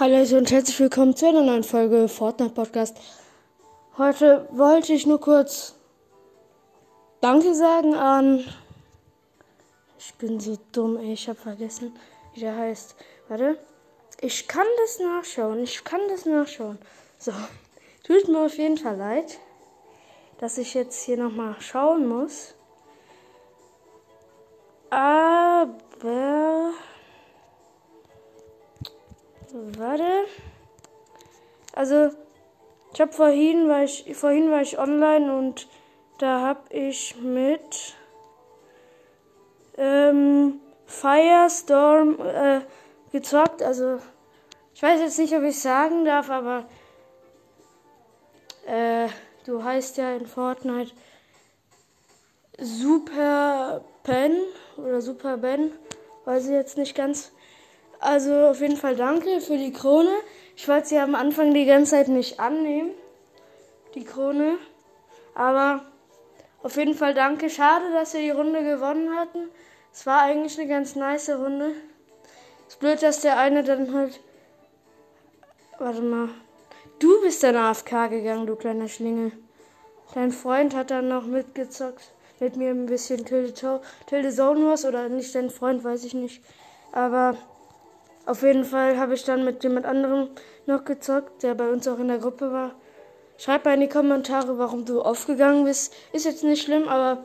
Hallo Leute und herzlich willkommen zu einer neuen Folge Fortnite Podcast. Heute wollte ich nur kurz Danke sagen an. Ich bin so dumm, ey. Ich habe vergessen, wie der heißt. Warte. Ich kann das nachschauen. Ich kann das nachschauen. So. Tut mir auf jeden Fall leid, dass ich jetzt hier nochmal schauen muss. Aber. Warte. Also, ich habe vorhin war ich vorhin war ich online und da habe ich mit ähm, Firestorm äh, gezockt. Also, ich weiß jetzt nicht, ob ich sagen darf, aber äh, du heißt ja in Fortnite Super Pen oder Super Ben, weiß ich jetzt nicht ganz. Also auf jeden Fall danke für die Krone. Ich wollte sie am Anfang die ganze Zeit nicht annehmen, die Krone. Aber auf jeden Fall danke. Schade, dass wir die Runde gewonnen hatten. Es war eigentlich eine ganz nice Runde. Ist blöd, dass der eine dann halt. Warte mal. Du bist dann AFK gegangen, du kleiner Schlingel. Dein Freund hat dann noch mitgezockt. Mit mir ein bisschen Tilde, Tilde Zone Wars oder nicht dein Freund, weiß ich nicht. Aber auf jeden Fall habe ich dann mit jemand anderem noch gezockt, der bei uns auch in der Gruppe war. Schreib mal in die Kommentare, warum du aufgegangen bist. Ist jetzt nicht schlimm, aber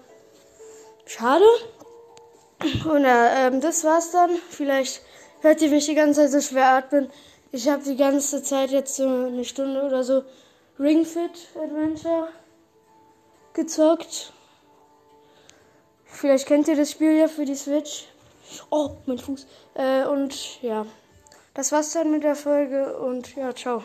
schade. Und äh, ähm, das war's dann. Vielleicht hört ihr mich die ganze Zeit so schwer atmen. Ich habe die ganze Zeit jetzt so eine Stunde oder so Ring Fit Adventure gezockt. Vielleicht kennt ihr das Spiel ja für die Switch. Oh, mein Fuß. Äh, und ja, das war's dann mit der Folge und ja, ciao.